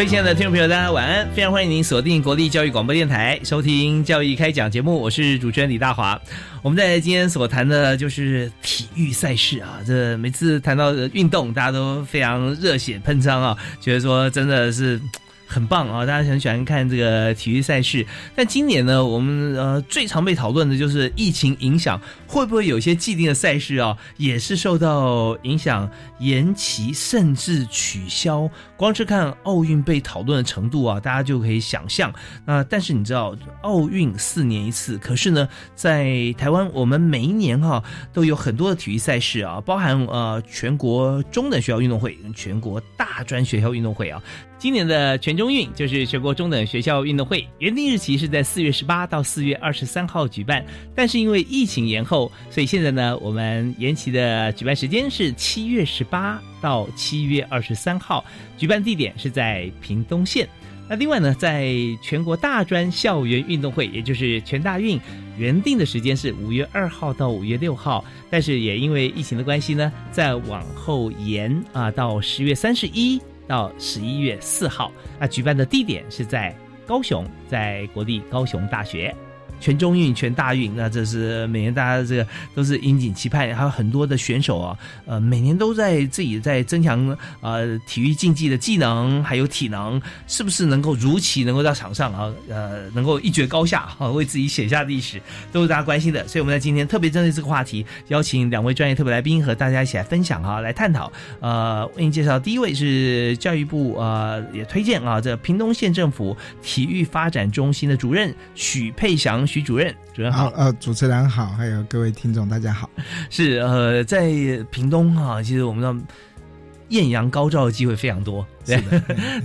各位亲爱的听众朋友，大家晚安！非常欢迎您锁定国立教育广播电台，收听《教育开讲》节目，我是主持人李大华。我们在今天所谈的就是体育赛事啊，这每次谈到运动，大家都非常热血喷张啊，觉得说真的是。很棒啊！大家很喜欢看这个体育赛事，但今年呢，我们呃最常被讨论的就是疫情影响，会不会有些既定的赛事啊，也是受到影响，延期甚至取消？光是看奥运被讨论的程度啊，大家就可以想象。那但是你知道，奥运四年一次，可是呢，在台湾我们每一年哈都有很多的体育赛事啊，包含呃全国中等学校运动会、全国大专学校运动会啊。今年的全中运就是全国中等学校运动会，原定日期是在四月十八到四月二十三号举办，但是因为疫情延后，所以现在呢，我们延期的举办时间是七月十八到七月二十三号，举办地点是在屏东县。那另外呢，在全国大专校园运动会，也就是全大运，原定的时间是五月二号到五月六号，但是也因为疫情的关系呢，再往后延啊到十月三十一。到十一月四号，那举办的地点是在高雄，在国立高雄大学。全中运、全大运，那这是每年大家这个都是殷景期盼，还有很多的选手啊，呃，每年都在自己在增强呃体育竞技的技能，还有体能，是不是能够如期能够到场上啊？呃，能够一决高下啊，为自己写下历史，都是大家关心的。所以我们在今天特别针对这个话题，邀请两位专业特别来宾和大家一起来分享啊，来探讨。呃，为您介绍第一位是教育部呃也推荐啊，这屏东县政府体育发展中心的主任许佩祥。徐主任，主任好，呃，主持人好，还有各位听众，大家好。是呃，在屏东哈，其实我们知道。艳阳高照的机会非常多，对，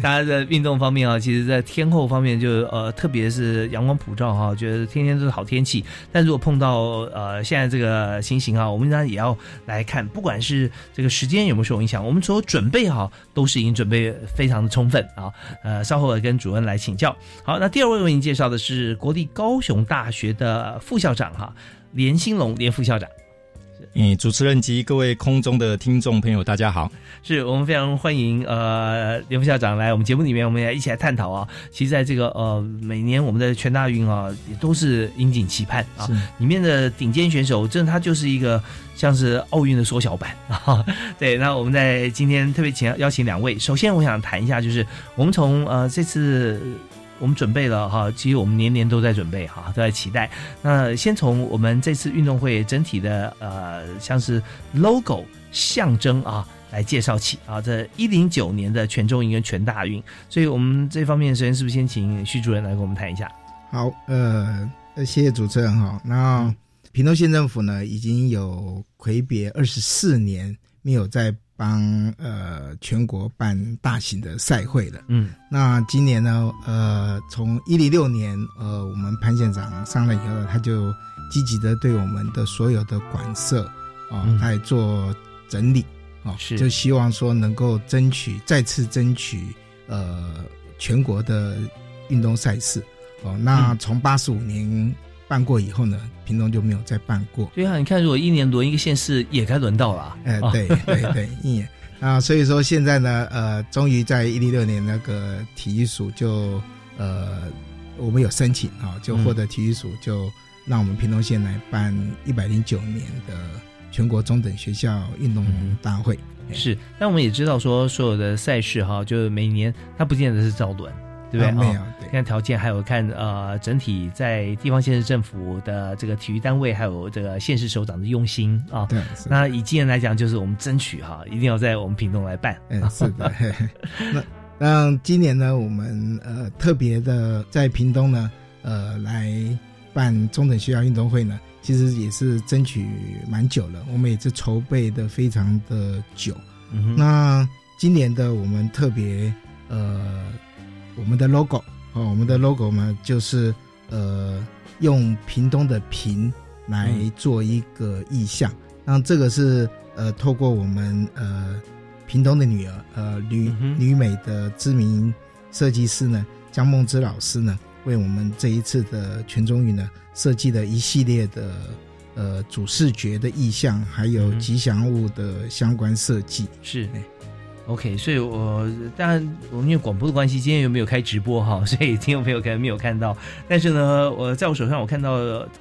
大家在运动方面啊，其实，在天候方面就呃，特别是阳光普照哈，觉得天天都是好天气。但如果碰到呃现在这个情形啊，我们当然也要来看，不管是这个时间有没有受影响，我们所有准备好都是已经准备非常的充分啊。呃，稍后跟主任来请教。好，那第二位为您介绍的是国立高雄大学的副校长哈，连兴龙连副校长。嗯，主持人及各位空中的听众朋友，大家好！是我们非常欢迎呃刘副校长来我们节目里面，我们也一起来探讨啊。其实，在这个呃每年我们的全大运啊，也都是引颈期盼啊。里面的顶尖选手，真的他就是一个像是奥运的缩小版啊。对，那我们在今天特别请邀请两位，首先我想谈一下，就是我们从呃这次。我们准备了哈，其实我们年年都在准备哈，都在期待。那先从我们这次运动会整体的呃，像是 logo 象征啊来介绍起啊。这一零九年的全中运跟全大运，所以我们这方面首先是不是先请徐主任来跟我们谈一下？好，呃，谢谢主持人哈。那平东县政府呢，已经有魁别二十四年没有在。帮呃全国办大型的赛会了，嗯，那今年呢，呃，从一零六年，呃，我们潘县长上来以后，他就积极的对我们的所有的馆舍啊，他也做整理啊，是，就希望说能够争取再次争取呃全国的运动赛事。哦，那从八十五年。办过以后呢，屏东就没有再办过。对啊，你看，如果一年轮一个县市，也该轮到了。哎，对对对，一年啊，所以说现在呢，呃，终于在一零六年那个体育署就呃，我们有申请啊，就获得体育署就让我们屏东县来办一百零九年的全国中等学校运动大会。是，但我们也知道说，所有的赛事哈，就是每年它不见得是照轮，对不对？啊没有看条件，还有看呃整体在地方县市政府的这个体育单位，还有这个县市首长的用心啊。对，那以今年来讲，就是我们争取哈，一定要在我们屏东来办。嗯，是的。那那今年呢，我们呃特别的在屏东呢，呃来办中等学校运动会呢，其实也是争取蛮久了，我们也是筹备的非常的久。嗯哼，那今年的我们特别呃，我们的 logo 哦，我们的 logo 呢就是呃用屏东的屏来做一个意象，那这个是呃透过我们呃屏东的女儿呃旅嗯哼。旅美的知名设计师呢江梦之老师呢，为我们这一次的全中运呢设计了一系列的。呃，主视觉的意象，还有吉祥物的相关设计，是。对。OK，所以我当然我们因为广播的关系，今天又没有开直播哈，所以听众朋友可能没有看到。但是呢，我在我手上我看到，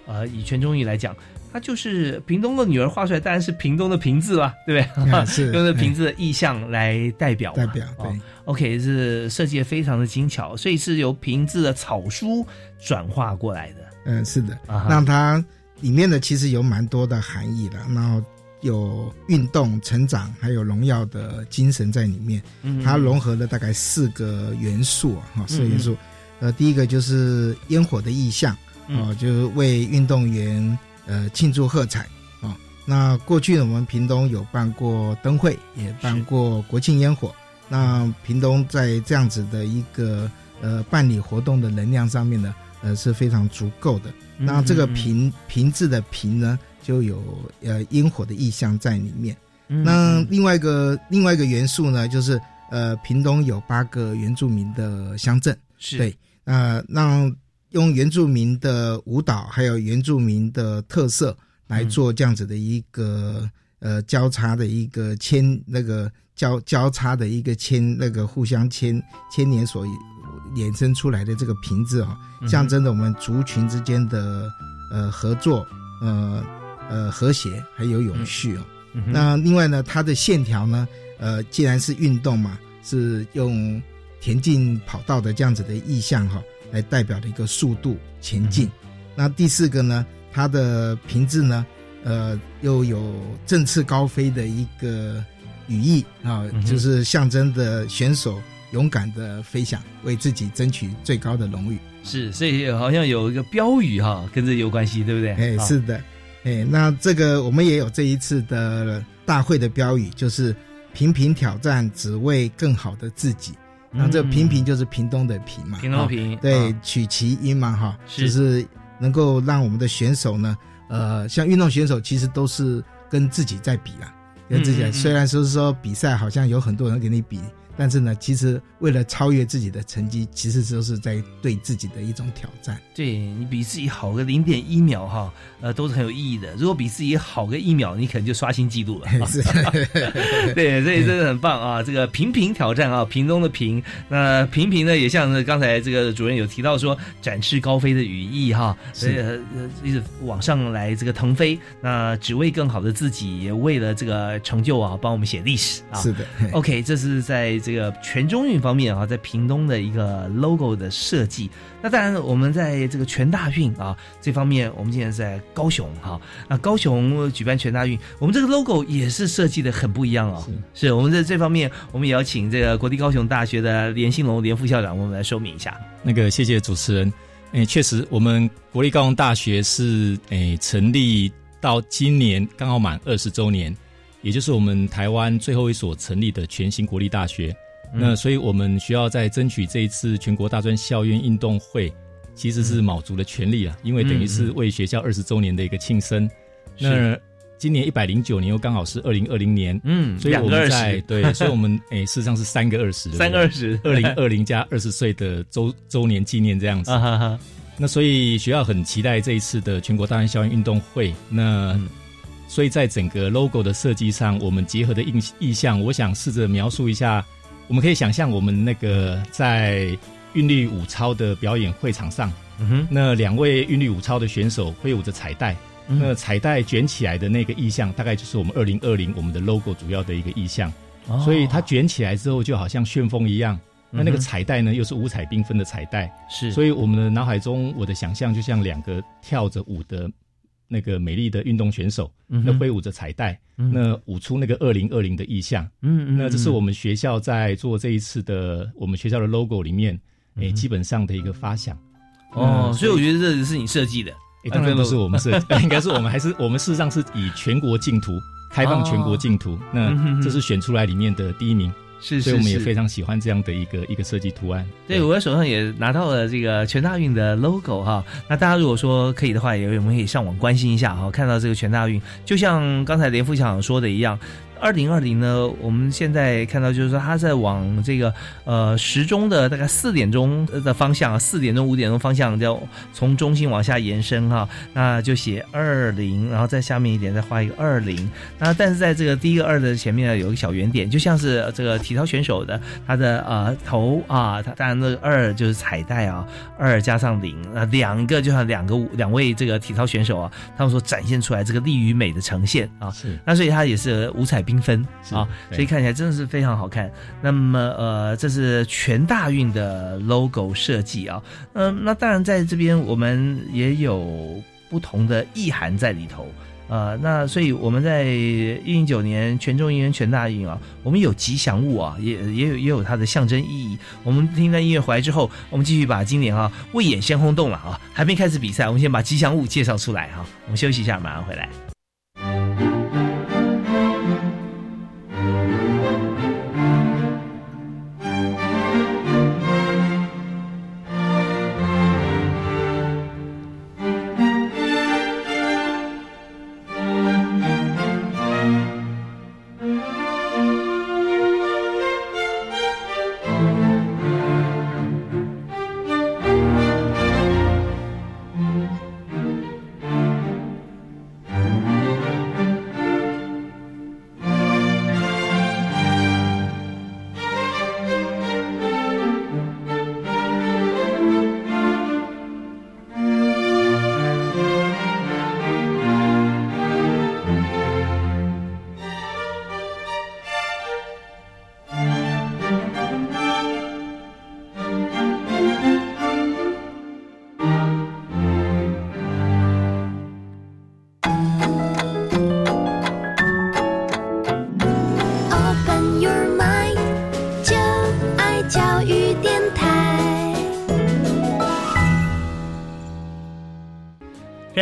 呃，以全中语来讲，它就是屏东的女儿画出来，当然是屏东的屏字啦，对不对？啊是 用这屏字的意象来代表嘛代表对哦 OK，是设计的非常的精巧，所以是由屏字的草书转化过来的。嗯，是的，啊哈那它里面的其实有蛮多的含义的，然后有运动、成长，还有荣耀的精神在里面。嗯它融合了大概四个元素啊，哈，四个元嗯素。呃，第一个就是烟火的意象，嗯哦，就是为运动员呃庆祝喝彩哦。那过去我们屏东有办过灯会，也办过国庆烟火。那屏东在这样子的一个呃办理活动的能量上面呢，呃是非常足够的。嗯那这个屏屏字的屏呢，就有呃烟火的意象在里面。嗯那另外一个另外一个元素呢，就是呃屏东有八个原住民的乡镇，是。对，呃让用原住民的舞蹈还有原住民的特色来做这样子的一个、呃交叉的一个牵那个交交叉的一个牵那个互相牵牵连所衍生出来的这个瓶子哦，嗯象征着我们族群之间的呃合作呃呃和谐还有永续哦。嗯那另外呢，它的线条呢，呃，既然是运动嘛，是用田径跑道的这样子的意象哈、来代表的一个速度前进。那第四个呢，它的瓶字呢，呃，又有振翅高飞的一个语义啊、嗯就是象征的选手勇敢的飞翔，为自己争取最高的荣誉。是，所以好像有一个标语哈，跟这有关系，对不对？哎，啊是的，哎，那这个我们也有这一次的大会的标语，就是“频频挑战，只为更好的自己”。那这个平平就是屏东的屏嘛，屏东平对啊，取其音嘛，哈，是就是能够让我们的选手呢，呃，像运动选手其实都是跟自己在比啦，跟自己虽然说是说比赛好像有很多人跟你比，但是呢，其实为了超越自己的成绩，其实都是在对自己的一种挑战。对你比自己好个零点一秒哈，呃，都是很有意义的。如果比自己好个一秒，你可能就刷新记录了。对，所以真的很棒啊！这个平平挑战啊，屏中的平，那平平呢，也像是刚才这个主任有提到说展翅高飞的羽翼哈，所以一直往上来这个腾飞，那只为更好的自己，也为了这个成就啊，帮我们写历史啊。是的，OK，这是在这个全中运方面啊，在屏东的一个 logo 的设计。那当然，我们在这个全大运啊这方面，我们现在在高雄哈、那高雄举办全大运，我们这个 logo 也是设计的很不一样哦。是我们在这方面，我们也要请这个国立高雄大学的连兴龙连副校长，我们来说明一下。那个谢谢主持人。诶，确实，我们国立高雄大学是诶成立到今年刚好满二十周年，也就是我们台湾最后一所成立的全新国立大学。那所以我们需要在争取这一次全国大专校运运动会，其实是卯足了全力啊，因为等于是为学校二十周年的一个庆生。那今年一百零九年又刚好是二零二零年，嗯，所以我们在十，对，所以我们 诶事实上是三个二十，三个二十，二零二零加二十岁的周周年纪念这样子。啊哈哈，那所以学校很期待这一次的全国大专校运运动会。那、嗯所以在整个 logo 的设计上，我们结合的意意象，我想试着描述一下。我们可以想象，我们那个在韵律舞操的表演会场上，嗯哼，那两位韵律舞操的选手挥舞着彩带，嗯那彩带卷起来的那个意象，大概就是我们二零二零我们的 logo 主要的一个意象。哦所以它卷起来之后，就好像旋风一样。那那个彩带呢，又是五彩缤纷的彩带，是，所以我们的脑海中，我的想象就像两个跳着舞的那个美丽的运动选手，嗯那挥舞着彩带，嗯。那舞出那个二零二零的意象。嗯嗯，那这是我们们学校在做这一次的我们学校的 logo 里面，诶、基本上的一个发想。哦，嗯所以我觉得这是你设计的，诶当然不是我们设计，应该是我们还是我们事实上是以全国净土开放全国净土，那这是选出来里面的第一名，是所以我们也非常喜欢这样的一个一个设计图案。对，我在手上也拿到了这个全大运的 logo 哈。那大家如果说可以的话，也我们可以上网关心一下哈，看到这个全大运，就像刚才连副校长说的一样。二零二零呢，我们现在看到就是说，它在往这个呃时钟的大概四点钟的方向，四点钟、五点钟方向，要从中心往下延伸哈，那就写二零，然后在下面一点再画一个二零。那但是在这个第一个二的前面呢，有一个小圆点，就像是这个体操选手的他的呃头啊，他当然那个二就是彩带啊，二加上零，啊两个就像两个两位这个体操选手啊，他们所展现出来这个力与美的呈现啊，是那所以它也是五彩缤纷啊，所以看起来真的是非常好看。那么呃，这是全大运的 logo 设计啊，嗯、那当然在这边我们也有不同的意涵在里头。呃，那所以我们在一零九年全中运跟全大运啊，我们有吉祥物啊，也也有也有它的象征意义。我们听到音乐回来之后，我们继续把今年啊未演先轰动了啊，还没开始比赛，我们先把吉祥物介绍出来哈、我们休息一下，马上回来。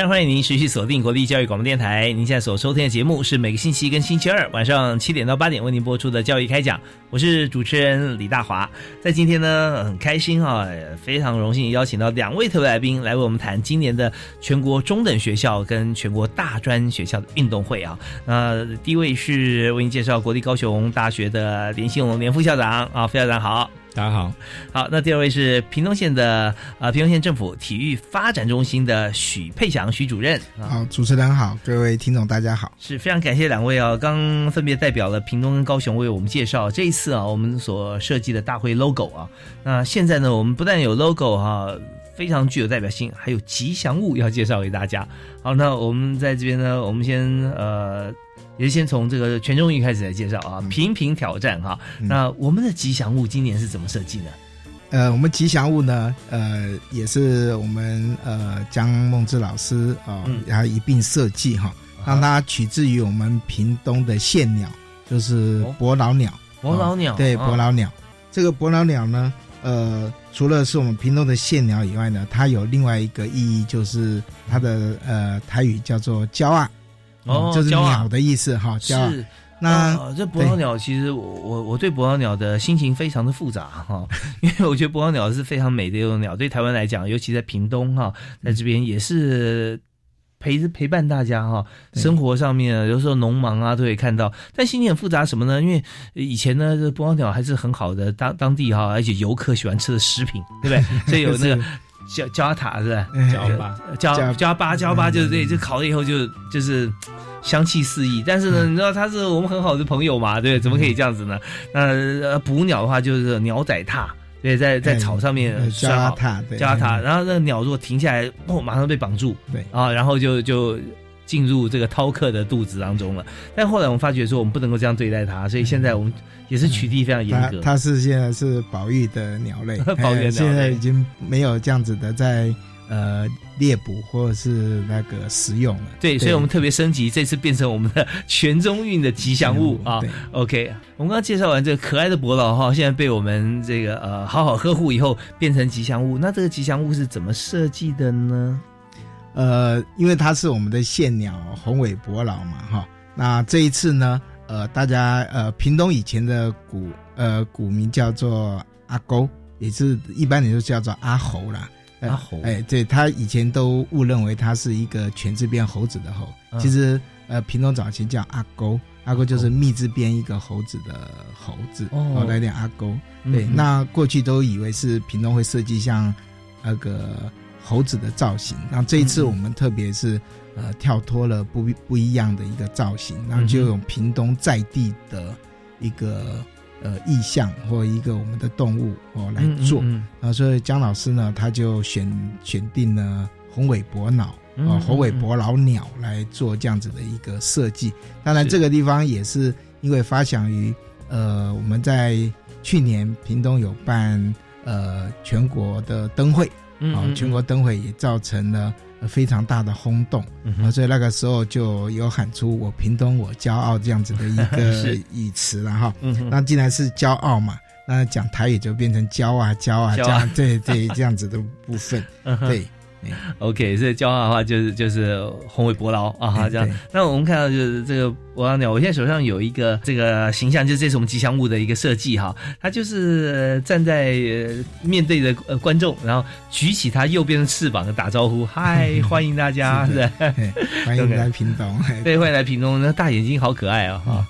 欢迎您持续锁定国立教育广播电台。您现在所收听的节目是每个星期一跟星期二晚上七点到八点为您播出的教育开讲，我是主持人李大华。在今天呢，很开心哈、非常荣幸邀请到两位特别来宾来为我们谈今年的全国中等学校跟全国大专学校的运动会啊。那第一位是为您介绍国立高雄大学的连兴龙连副校长啊，副校长好。大家好，好，那第二位是屏东县的呃屏东县政府体育发展中心的许佩祥许主任啊。好，主持人好，各位听众大家好。是非常感谢两位啊，刚分别代表了屏东跟高雄为我们介绍这一次啊我们所设计的大会 logo 啊。那现在呢，我们不但有 logo 哈、非常具有代表性，还有吉祥物要介绍给大家。好，那我们在这边呢，我们先呃。也是先从这个全中运开始来介绍啊，频频挑战哈、嗯。那我们的吉祥物今年是怎么设计呢？呃，我们吉祥物呢，呃，也是我们呃江梦之老师啊，嗯。然后一并设计哈，让它取自于我们屏东的县鸟，就是哦。伯劳鸟。伯劳鸟，对，啊。伯劳鸟。这个伯劳鸟呢，呃，除了是我们屏东的县鸟以外呢，它有另外一个意义，就是它的呃台语叫做骄傲，哦就是鸟的意思哈。是。那哦这伯劳鸟其实我我我对伯劳鸟的心情非常的复杂哈，因为我觉得伯劳鸟是非常美的一种鸟，对台湾来讲，尤其在屏东哈，在这边也是陪陪伴大家哈，对生活上面有时候农忙啊都可以看到，但心情很复杂什么呢？因为以前呢，这伯劳鸟还是很好的当当地哈，而且游客喜欢吃的食品，对不对？所以有那个焦焦塔是吧？嗯焦巴焦焦焦巴焦巴就是对，就烤了以后就就是香气四溢。但是呢，你知道他是我们很好的朋友嘛，对，怎么可以这样子呢？那呃捕鸟的话就是鸟仔踏，对，在在草上面呃拴好加塔，对，加它，嗯然后那个鸟如果停下来，哦，马上被绑住，对啊，然后就就进入这个饕客的肚子当中了。但后来我们发觉说，我们不能够这样对待它，所以现在我们也是取缔非常严格。它它是现在是保育的鸟类，保育的鸟类哎现在已经没有这样子的在呃猎捕或者是那个食用了。对，所以我们特别升级，这次变成我们的全中运的吉祥物啊对。OK，我们刚刚介绍完这个可爱的伯劳哈，现在被我们这个呃好好呵护以后变成吉祥物。那这个吉祥物是怎么设计的呢？呃，因为它是我们的县鸟红尾伯劳嘛，哈。那这一次呢，呃，大家呃，屏东以前的古呃古名叫做阿勾，也是一般人就叫做阿猴啦。呃阿猴哎，对他以前都误认为他是一个犬字边猴子的猴，嗯其实呃，屏东早期叫阿勾，阿勾就是密字边一个猴子的猴子，哦哦，来点阿勾。对，嗯那过去都以为是屏东会设计像那个猴子的造型，那这一次我们特别是呃跳脱了不不一样的一个造型，然后就用屏东在地的一个呃意象或一个我们的动物哦来做，嗯然后所以姜老师呢他就选选定了红尾伯脑。嗯哦，红尾伯老鸟来做这样子的一个设计。当然，这个地方也是因为发想于呃，我们在去年屏东有办呃全国的灯会，嗯啊、全国灯会也造成了呃非常大的轰动，啊、嗯所以那个时候就有喊出“我屏东我骄傲”这样子的一个 是。语词了哈。嗯那既然是骄傲嘛，那讲台语就变成骄啊骄啊这样，对对 这样子的部分，嗯对。OK，所以骄傲的话就是就是红尾伯劳啊哈，这样。那我们看到就是这个伯劳鸟，我现在手上有一个这个形象，就是这是我们吉祥物的一个设计哈。它就是呃站在呃面对着呃观众，然后举起它右边的翅膀打招呼，嗨，欢迎大家，是 欢迎来屏东。嘿对，欢迎来屏东，那大眼睛好可爱啊哈。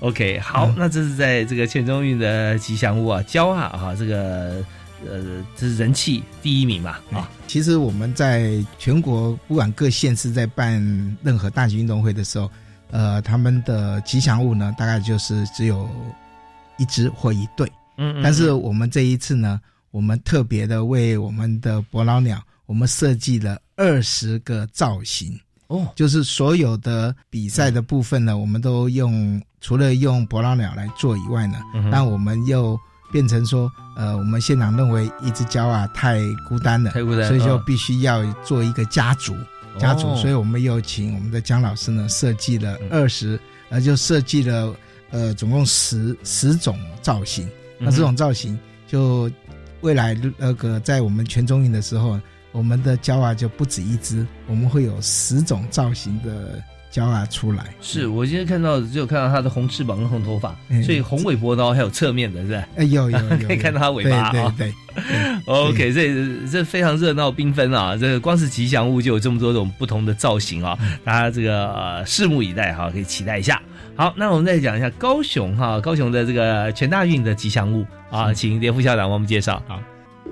OK，好，嗯那这是在这个全中运的吉祥物啊，骄啊哈，这个呃这是人气第一名嘛啊，其实我们在全国不管各县市在办任何大型运动会的时候，呃，他们的吉祥物呢，大概就是只有一只或一对。嗯，嗯但是我们这一次呢，我们特别的为我们的伯劳鸟，我们设计了二十个造型。哦，就是所有的比赛的部分呢，我们都用除了用伯劳鸟来做以外呢，但我们又变成说，呃，我们现场认为一只骄啊太孤单了，太孤单所以就嗯。必须要做一个家族，家族，哦所以我们又请我们的姜老师呢设计了嗯。二十、呃，就设计了呃总共十十种造型，那嗯这种造型就未来那个在我们全中运的时候，我们的焦啊就不止一只，我们会有十种造型的焦啊出来。是我今天看到只有看到它的红翅膀跟红头发，嗯所以红尾波刀还有侧面的是吧哎，有有 有，可以看到它尾巴啊对对对对？OK，这这非常热闹缤纷啊！这个光是吉祥物就有这么多种不同的造型啊，嗯大家这个、呃、拭目以待哈，可以期待一下。好，那我们再讲一下高雄哈，高雄的这个全大运的吉祥物啊，请连副校长帮我们介绍。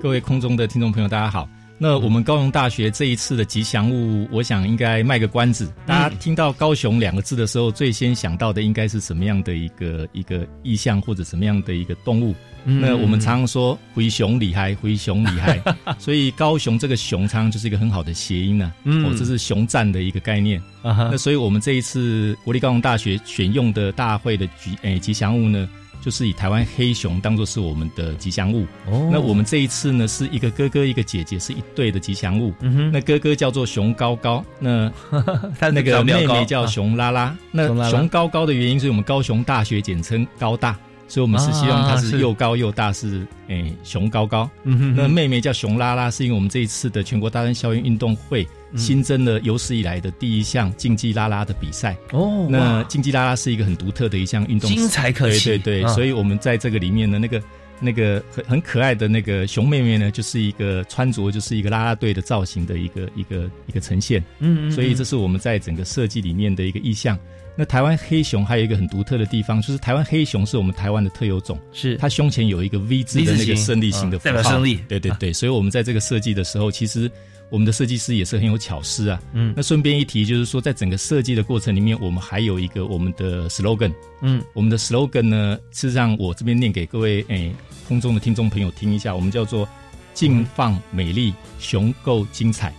各位空中的听众朋友，大家好。那我们高雄大学这一次的吉祥物，我想应该卖个关子。大家听到“高雄”两个字的时候，最先想到的应该是什么样的一个一个意象，或者什么样的一个动物？嗯那我们常常说“灰熊厉害，灰熊厉害”，所以高雄这个“熊”常常就是一个很好的谐音呢、嗯哦，这是熊战的一个概念。啊哈那所以我们这一次国立高雄大学选用的大会的吉诶吉祥物呢，就是以台湾黑熊当做是我们的吉祥物。哦那我们这一次呢，是一个哥哥一个姐姐，是一对的吉祥物。嗯哼，那哥哥叫做熊高高，那 它那个妹妹叫熊熊拉拉。那熊高高的原因，是我们高雄大学简称高大，所以我们是希望它啊是是又高又大，是诶熊高高。嗯哼那妹妹叫熊拉拉，是因为我们这一次的全国大专校园运动会嗯新增了有史以来的第一项竞技拉拉的比赛。哦，那竞技拉拉是一个很独特的一项运动，精彩可期，对对对，所以以我们在这个里面呢，那个那个很很可爱的那个熊妹妹呢，就是一个穿着就是一个拉拉队的造型的一个一个一个呈现，嗯嗯，所以这是我们在整个设计里面的一个意象。那台湾黑熊还有一个很独特的地方，就是台湾黑熊是我们台湾的特有种，是。它胸前有一个 V 字的那个胜利型的嗯符号，代表胜利。对对对，所以我们在这个设计的时候，其实我们的设计师也是很有巧思啊。嗯那顺便一提，就是说在整个设计的过程里面，我们还有一个我们的 slogan。嗯我们的 slogan 呢，事实上我这边念给各位诶空中的听众朋友听一下，我们叫做“静放美丽，雄够精彩”。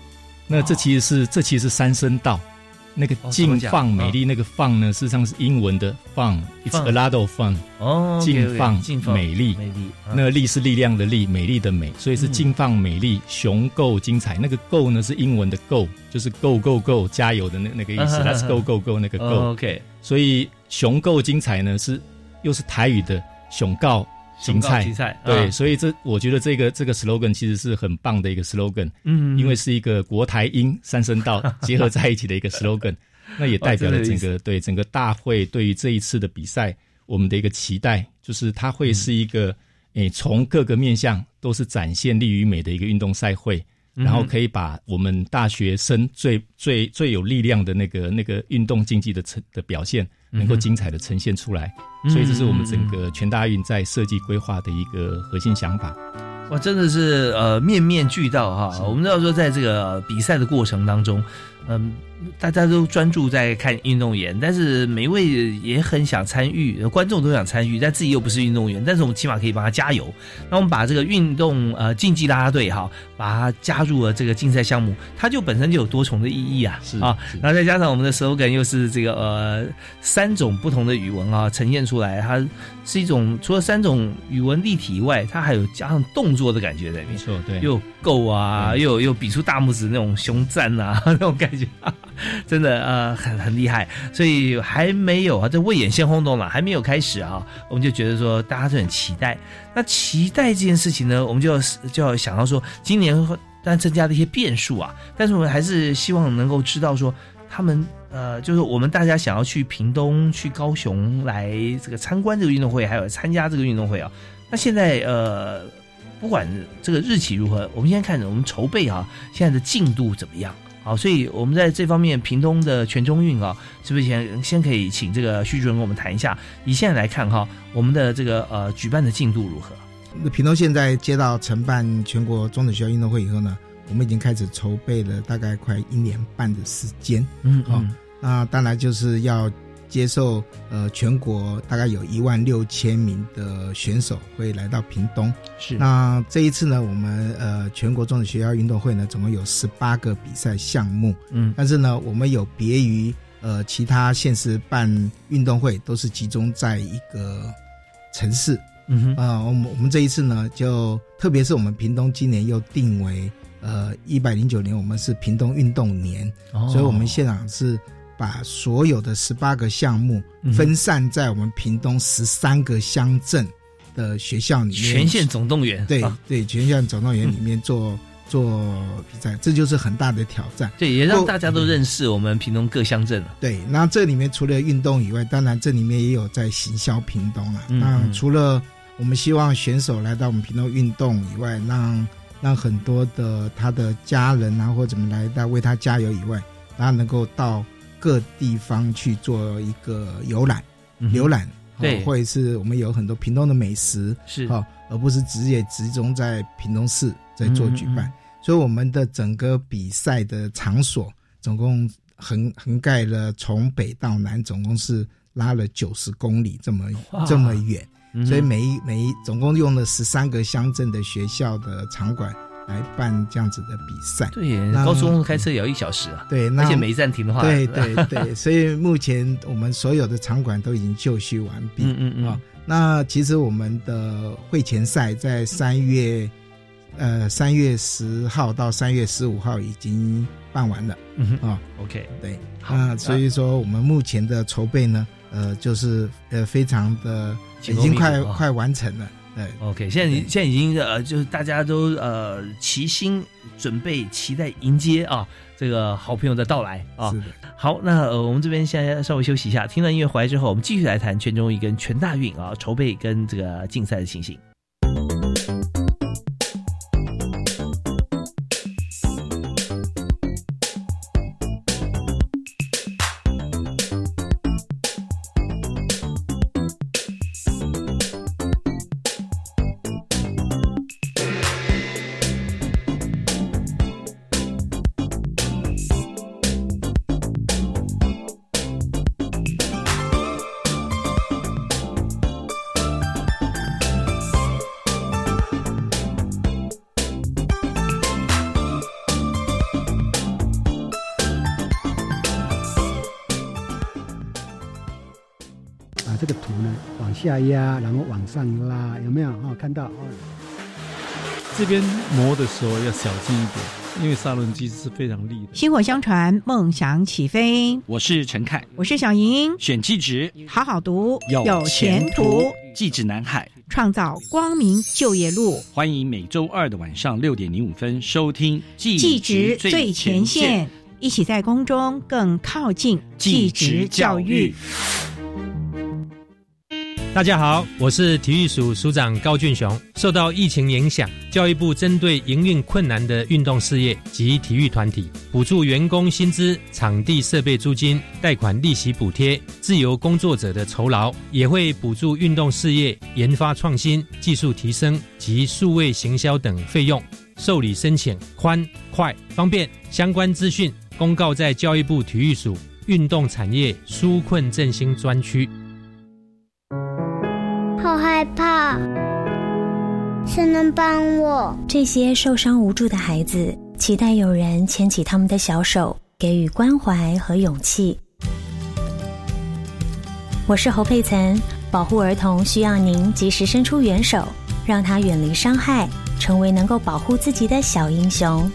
那这其实是这其实是三声道，那个哦怎么静放美丽，那个放呢，事实上是英文的放，it's a lot of fun。哦，静放美丽美丽，啊那个力是力量的力，美丽的美，所以是嗯静放美丽，雄够精彩。那个够呢是英文的 go，就是 go go go 加油的那那个意思，Let's go go go 那个 go。哦 OK，所以雄够精彩呢是又是台语的雄告精彩精。彩，对，啊所以这我觉得这个这个 slogan 其实是很棒的一个 slogan，嗯，因为是一个国台英三声道结合在一起的一个 slogan，那也代表了整个对整个大会对于这一次的比赛我们的一个期待，就是它会是一个诶从各个面向都是展现力与美的一个运动赛会。嗯然后可以把我们大学生最最最有力量的那个那个运动竞技的成的表现，能够精彩的呈现出来。嗯所以这是我们整个全大运在设计规划的一个核心想法。哇，真的是呃面面俱到哈。我们知道说，在这个比赛的过程当中，嗯，大家都专注在看运动员，但是每一位也很想参与，呃观众都想参与，但自己又不是运动员，但是我们起码可以帮他加油。那我们把这个运动呃竞技啦啦队哈，把它加入了这个竞赛项目，它就本身就有多重的意义啊，是啊是，然后再加上我们的 slogan 又是这个呃三种不同的语文啊呈现出来，它是一种除了三种语文立体以外，它还有加上动作的感觉在里面。没错，对，又够啊，又又比出大拇指那种胸赞啊，那种感觉，真的呃很很厉害。所以还没有啊，这未演先轰动了，还没有开始啊，我们就觉得说大家都很期待。那期待这件事情呢，我们就要就要想到说，今年会当然增加了一些变数啊，但是我们还是希望能够知道说他们。呃，就是我们大家想要去屏东、去高雄来这个参观这个运动会，还有参加这个运动会啊。那现在呃，不管这个日期如何，我们先看我们筹备啊，现在的进度怎么样？好，所以我们在这方面，屏东的全中运啊，是不是先先可以请这个徐主任跟我们谈一下？以现在来看哈，我们的这个呃举办的进度如何？那屏东现在接到承办全国中等学校运动会以后呢，我们已经开始筹备了大概快一年半的时间。嗯好那当然就是要接受呃全国大概有一万六千名的选手会来到屏东。是。那这一次呢，我们呃全国中等学校运动会呢，总共有十八个比赛项目，嗯。但是呢，我们有别于呃其他县市办运动会，都是集中在一个城市。嗯哼。啊、我们我们这一次呢，就特别是我们屏东今年又定为呃一百零九年，我们是屏东运动年，哦。所以我们现场是把所有的十八个项目分散在我们屏东十三个乡镇的学校里面，全县总动员对啊对全县总动员里面做、做比赛，这就是很大的挑战。对，也让大家都认识我们屏东各乡镇了。对，那这里面除了运动以外，当然这里面也有在行销屏东啊。嗯那嗯除了我们希望选手来到我们屏东运动以外，让让很多的他的家人啊或怎么来到为他加油以外，然后能够到各地方去做一个游览、浏览，对。哦或者是我们有很多屏东的美食，是。哦、而不是直接集中在屏东市在做举办。嗯嗯所以我们的整个比赛的场所总共横横盖了从北到南，总共是拉了九十公里这么这么远。所以每一每一总共用了十三个乡镇的学校的场馆来办这样子的比赛。对，高速公路开车也要一小时啊，对，那而且没暂停的话，对对对，所以目前我们所有的场馆都已经就绪完毕。嗯嗯那其实我们的会前赛在三月，呃，三月十号到三月十五号已经办完了嗯哼啊。，OK，对，好那所以说我们目前的筹备呢，呃，就是呃非常的已经快快完成了。对，OK，现在现在已经呃，就是大家都呃齐心准备，期待迎接啊这个好朋友的到来啊。好，那呃我们这边现在稍微休息一下，听了音乐回来之后，我们继续来谈全中一跟全大运啊筹备跟这个竞赛的情形。压，然后往上拉，有没有？哦，看到哦。这边磨的时候要小心一点，因为砂轮机是非常利的。薪火相传，梦想起飞。我是陈凯，我是小莹。选技职，好好读，有前途。技职南海，创造光明就业路。欢迎每周二的晚上六点零五分收听《技职最前线》，一起在空中更靠近技职教育。大家好，我是体育署署长高俊雄。受到疫情影响，教育部针对营运困难的运动事业及体育团体，补助员工薪资、场地设备租金、贷款利息补贴、自由工作者的酬劳，也会补助运动事业研发创新、技术提升及数位行销等费用。受理申请宽、快、方便，相关资讯公告在教育部体育署运动产业纾困振兴专区。谁能帮我？这些受伤无助的孩子，期待有人牵起他们的小手，给予关怀和勇气。我是侯佩岑，保护儿童需要您及时伸出援手，让他远离伤害，成为能够保护自己的小英雄。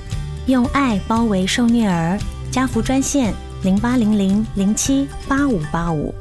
用爱包围受虐儿，家福专线零八零零零七八五八五。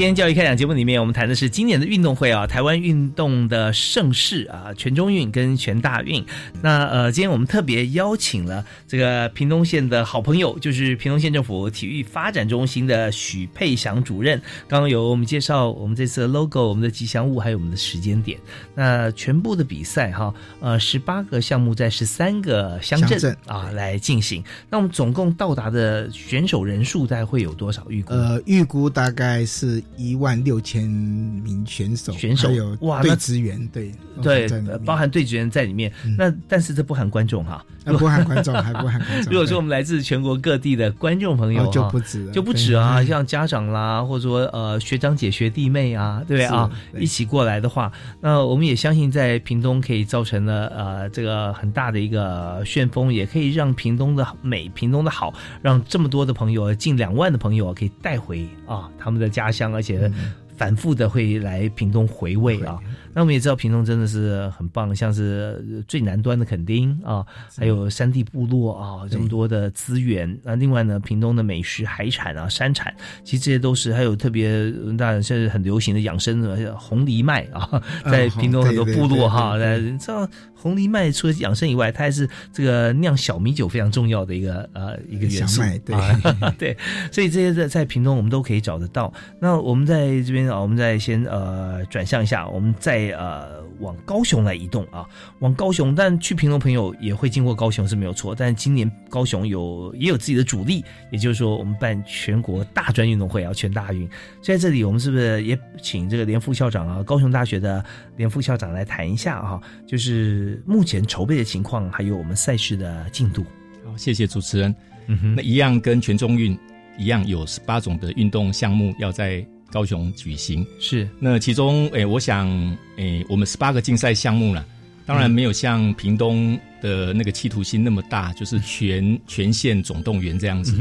今天教育开讲节目里面，我们谈的是今年的运动会啊，台湾运动的盛世啊，全中运跟全大运。那呃，今天我们特别邀请了这个屏东县的好朋友，就是屏东县政府体育发展中心的许佩祥主任。刚刚有我们介绍我们这次的 logo、我们的吉祥物，还有我们的时间点。那全部的比赛哈，呃，十八个项目在十三个乡镇啊来进行。那我们总共到达的选手人数大概会有多少？预估？呃，预估大概是。一万六千名选手，选手有哇，队职员对对，包含队职员在里面。那但是这不含观众哈，不含观众，还 不含观众。如果说我们来自全国各地的观众朋友，就不止就不止啊，像家长啦，或者说呃学长姐、学弟妹啊，对不对啊？一起过来的话，那我们也相信在屏东可以造成了呃这个很大的一个旋风，也可以让屏东的美、屏东的好，让这么多的朋友，近两万的朋友可以带回啊他们的家乡。而且反复的会来屏东回味啊。那我们也知道屏东真的是很棒，像是最南端的垦丁啊，还有山地部落啊，这么多的资源。那另外呢，屏东的美食、海产啊、山产，其实这些都是还有特别大现在很流行的养生的红藜麦啊，在屏东很多部落哈，你知道红藜麦除了养生以外，它还是这个酿小米酒非常重要的一个呃一个元素。对 对，所以这些在在屏东我们都可以找得到。那我们在这边啊，我们再先呃转向一下，我们再呃往高雄来移动啊，往高雄。但去屏东朋友也会经过高雄是没有错。但今年高雄有也有自己的主力，也就是说我们办全国大专运动会啊，全大运。在这里我们是不是也请这个连副校长啊，高雄大学的连副校长来谈一下啊？就是目前筹备的情况，还有我们赛事的进度。好，谢谢主持人。嗯哼那一样跟全中运。一样有十八种的运动项目要在高雄举行，是。那其中诶，我想诶，我们十八个竞赛项目了，当然没有像屏东的那个企图心那么大，就是全全县总动员这样子。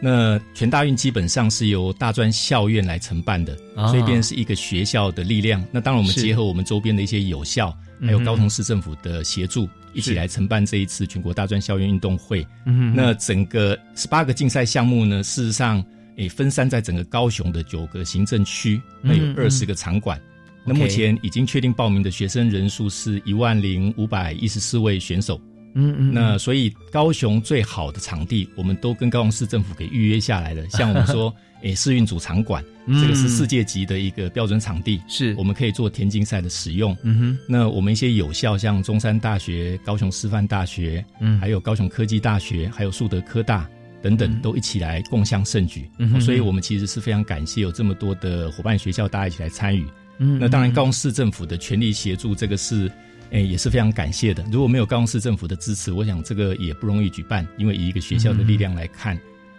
那全大运基本上是由大专校院来承办的，所以便是一个学校的力量。那当然我们结合我们周边的一些有校，还有高雄市政府的协助。一起来承办这一次全国大专校园运动会。嗯，那整个十八个竞赛项目呢，事实上诶分散在整个高雄的九个行政区，那有二十个场馆。那目前已经确定报名的学生人数是一万零五百一十四位选手。嗯嗯，那所以高雄最好的场地，我们都跟高雄市政府给预约下来了。像我们说，诶世运主场馆，嗯这个是世界级的一个标准场地，是我们可以做田径赛的使用。嗯哼，那我们一些有效，像中山大学、高雄师范大学，嗯还有高雄科技大学，还有树德科大等等，嗯都一起来共襄盛举。嗯所以我们其实是非常感谢有这么多的伙伴学校，大家一起来参与。嗯那当然，高雄市政府的全力协助，这个是。诶，也是非常感谢的。如果没有高雄市政府的支持，我想这个也不容易举办。因为以一个学校的力量来看，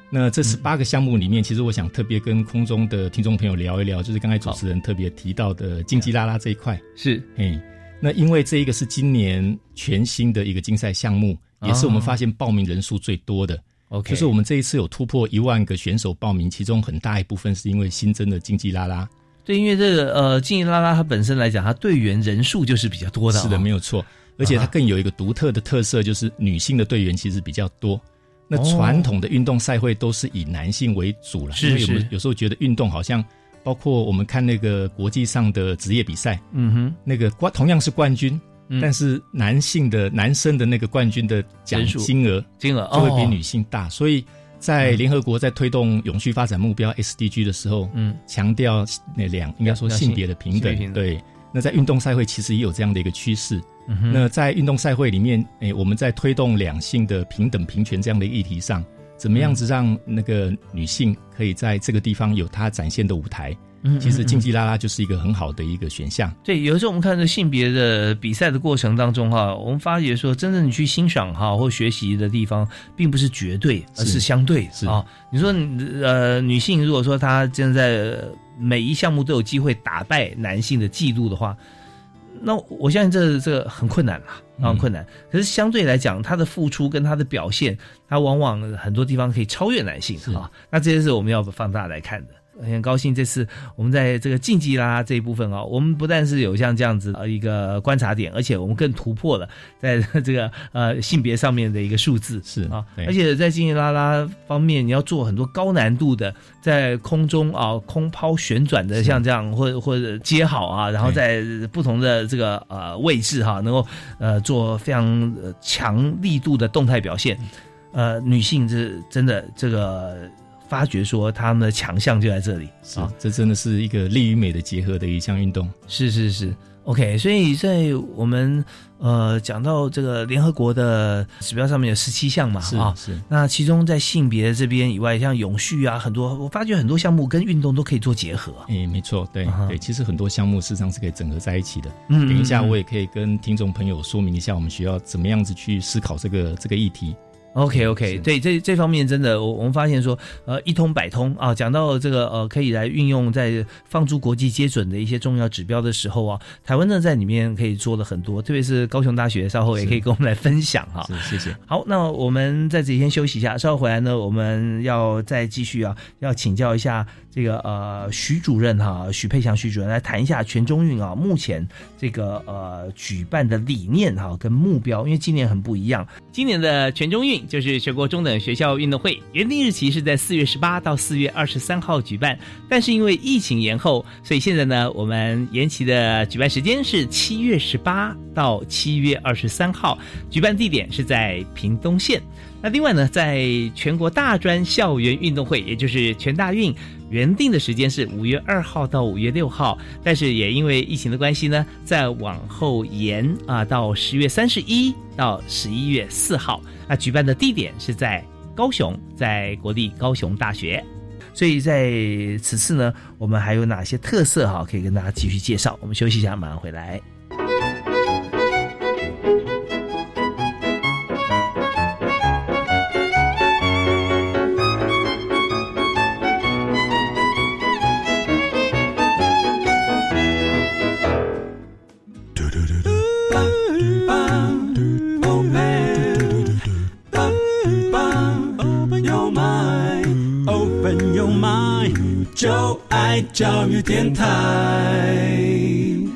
那这十八个项目里面，其实我想特别跟空中的听众朋友聊一聊，就是刚才主持人特别提到的竞技啦啦这一块。是，嘿，那因为这一个是今年全新的一个竞赛项目，也是我们发现报名人数最多的。OK，就是我们这一次有突破一万个选手报名，其中很大一部分是因为新增的竞技拉拉。对，因为这个呃，竞技拉拉它本身来讲，它队员人数就是比较多的、哦。是的，没有错。而且它更有一个独特的特色，就是女性的队员其实比较多。那传统的运动赛会都是以男性为主了，是是有时候觉得运动好像，包括我们看那个国际上的职业比赛，嗯哼，那个冠同样是冠军，嗯。但是男性的男生的那个冠军的奖金额金额就会比哦。女性大，所以在联合国在推动永续发展目标 SDG 的时候，嗯，强调那两应该说性别的平等平，等。对。那在运动赛会其实也有这样的一个趋势。那在运动赛会里面，诶，我们在推动两性的平等平权这样的议题上，怎么样子让那个女性可以在这个地方有她展现的舞台？嗯其实嗯竞技啦啦就是一个很好的一个选项。对，有时候我们看这性别的比赛的过程当中哈，我们发觉说，真正你去欣赏哈或学习的地方，并不是绝对，而是是相对是啊。你说呃，女性如果说她现在呃每一项目都有机会打败男性的记录的话，那我相信这这个很困难嘛，啊，很困难。可是相对来讲，她的付出跟她的表现，她往往很多地方可以超越男性啊。那这些是我们要放大来看的。很高兴这次我们在这个竞技啦啦这一部分啊，我们不但是有像这样子呃一个观察点，而且我们更突破了在这个呃性别上面的一个数字是啊，而且在竞技啦啦方面，你要做很多高难度的在空中啊空抛旋转的，像这样或者或者接好啊，然后在不同的这个呃位置哈、能够呃做非常呃强力度的动态表现。呃，女性是真的这个发觉说他们的强项就在这里啊，这真的是一个力与美的结合的一项运动。是是是，OK。所以在我们呃讲到这个联合国的指标上面有十七项嘛，是啊，是那其中在性别这边以外，像永续啊，很多我发觉很多项目跟运动都可以做结合。诶，没错，对、对，其实很多项目事实上是可以整合在一起的。嗯等一下我也可以跟听众朋友说明一下，我们需要怎么样子去思考这个这个议题。OK OK，对这这方面真的，我我们发现说，呃，一通百通啊。讲到这个呃，可以来运用在放诸国际接准的一些重要指标的时候啊，台湾呢在里面可以做了很多，特别是高雄大学，稍后也可以跟我们来分享哈。是，谢谢。好，那我们在这里先休息一下，稍后回来呢，我们要再继续啊，要请教一下这个呃徐主任哈，许佩祥徐主任来谈一下全中运啊，目前这个呃举办的理念哈跟目标，因为今年很不一样，今年的全中运就是全国中等学校运动会，原定日期是在四月十八到四月二十三号举办，但是因为疫情延后，所以现在呢，我们延期的举办时间是七月十八到七月二十三号，举办地点是在屏东县。那另外呢，在全国大专校园运动会，也就是全大运，原定的时间是五月二号到五月六号，但是也因为疫情的关系呢，再往后延啊到十月三十一到十一月四号。那举办的地点是在高雄，在国立高雄大学。所以在此次呢，我们还有哪些特色哈，可以跟大家继续介绍？我们休息一下，马上回来。就教育电台。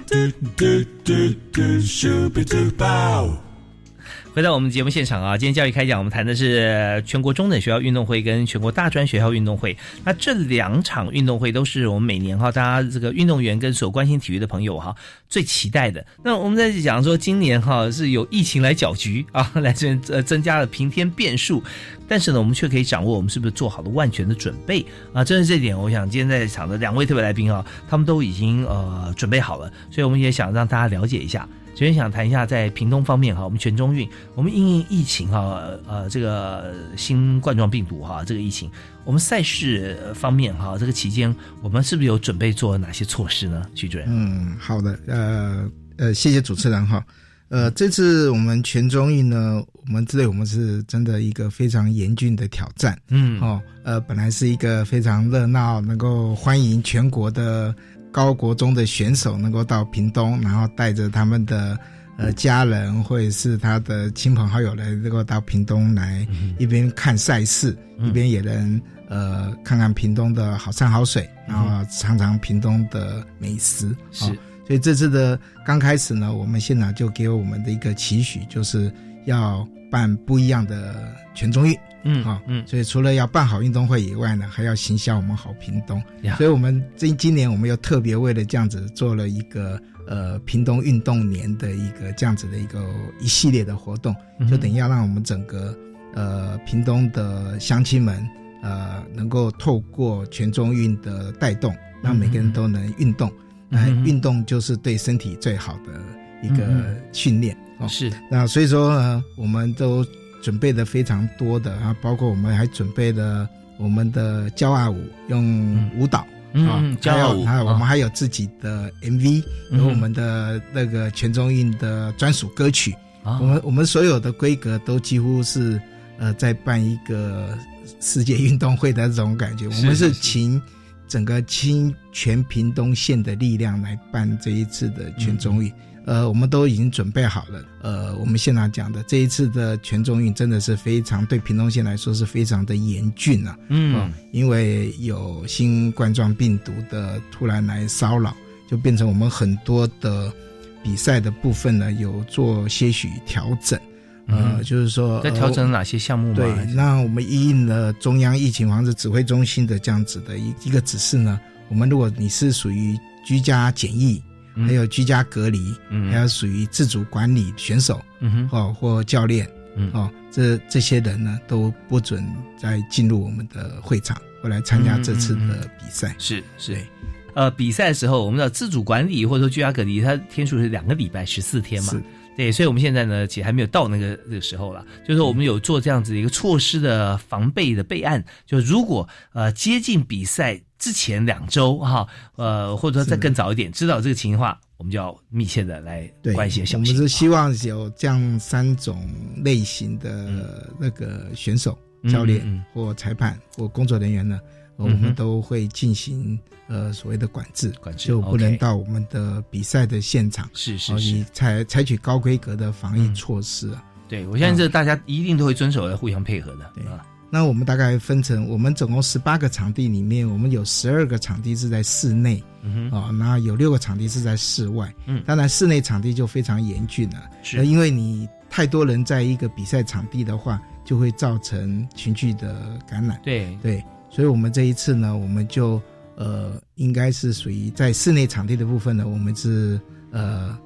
嘟嘟嘟嘟，咻比嘟爆。回到我们节目现场啊，今天教育开讲，我们谈的是全国中等学校运动会跟全国大专学校运动会。那这两场运动会都是我们每年哈，大家这个运动员跟所关心体育的朋友哈最期待的。那我们在讲说，今年哈是有疫情来搅局啊，来增呃增加了平天变数，但是呢，我们却可以掌握我们是不是做好了万全的准备啊。正是这点，我想今天在场的两位特别来宾啊，他们都已经呃准备好了，所以我们也想让大家了解一下。首先想谈一下在屏东方面哈，我们全中运，我们因应疫情哈，呃，这个新冠状病毒哈，这个疫情，我们赛事方面哈，这个期间我们是不是有准备做哪些措施呢？徐主任，嗯，好的，呃呃，谢谢主持人哈，呃，这次我们全中运呢，我们这里我们是真的一个非常严峻的挑战，嗯，哦，呃，本来是一个非常热闹，能够欢迎全国的。高国中的选手能够到屏东，然后带着他们的呃家人或者是他的亲朋好友来，能够到屏东来，一边看赛事，一边也能呃看看屏东的好山好水，然后尝尝屏东的美食。是，所以这次的刚开始呢，我们现场就给我们的一个期许，就是要办不一样的全中运。嗯啊，嗯，所以除了要办好运动会以外呢，还要行销我们好屏东。所以，我们今今年我们又特别为了这样子做了一个呃屏东运动年的一个这样子的一个一系列的活动，就等于要让我们整个呃屏东的乡亲们呃能够透过全中运的带动，让每个人都能运动。那运动就是对身体最好的一个训练。哦，是。那所以说呢，我们都。准备的非常多的啊，包括我们还准备了我们的骄傲舞，用舞蹈啊，骄傲舞，还有我们还有自己的 MV，有我们的那个全中运的专属歌曲。我们我们所有的规格都几乎是呃在办一个世界运动会的这种感觉。我们是请整个清全屏东县的力量来办这一次的全中运。呃，我们都已经准备好了。呃，我们现场讲的这一次的全中运真的是非常对屏东县来说是非常的严峻啊。嗯，因为有新冠状病毒的突然来骚扰，就变成我们很多的比赛的部分呢有做些许调整。呃，就是说在调整哪些项目？对，那我们应了中央疫情防治指挥中心的这样子的一一个指示呢，我们如果你是属于居家检疫。还有居家隔离，嗯。还有属于自主管理选手，嗯哦或教练，嗯。哦这这些人呢都不准再进入我们的会场，过来参加这次的比赛。是是，呃，比赛的时候，我们的自主管理或者说居家隔离，它天数是两个礼拜十四天嘛？对，所以我们现在呢，其实还没有到那个那个时候了。就是说，我们有做这样子一个措施的防备的备案，就如果呃接近比赛。之前两周哈，呃，或者说再更早一点，知道这个情况，我们就要密切的来关心。我们是希望有这样三种类型的那个选手、教练或裁判或工作人员呢，我们都会进行呃所谓的管制，管制就不能到我们的比赛的现场，是是是，采采取高规格的防疫措施啊。对，我相信这大家一定都会遵守，要互相配合的，对啊。那我们大概分成，我们总共十八个场地里面，我们有十二个场地是在室内，啊，那有六个场地是在室外。嗯，当然室内场地就非常严峻了，是，因为你太多人在一个比赛场地的话，就会造成群聚的感染。对对，所以我们这一次呢，我们就呃，应该是属于在室内场地的部分呢，我们是呃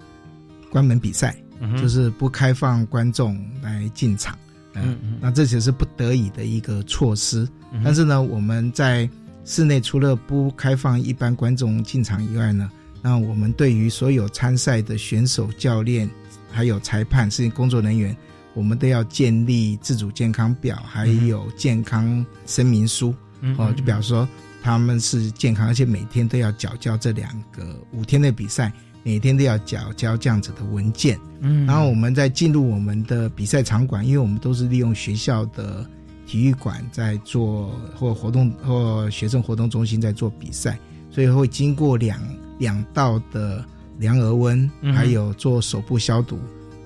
关门比赛，就是不开放观众来进场。嗯，那这只是不得已的一个措施。但是呢，我们在室内除了不开放一般观众进场以外呢，那我们对于所有参赛的选手、教练，还有裁判、摄影工作人员，我们都要建立自主健康表，还有健康声明书。哦，就比方说他们是健康，而且每天都要缴交这两个五天的比赛。每天都要缴交这样子的文件，嗯，然后我们在进入我们的比赛场馆，因为我们都是利用学校的体育馆在做或活动或学生活动中心在做比赛，所以会经过两两道的量额温，还有做手部消毒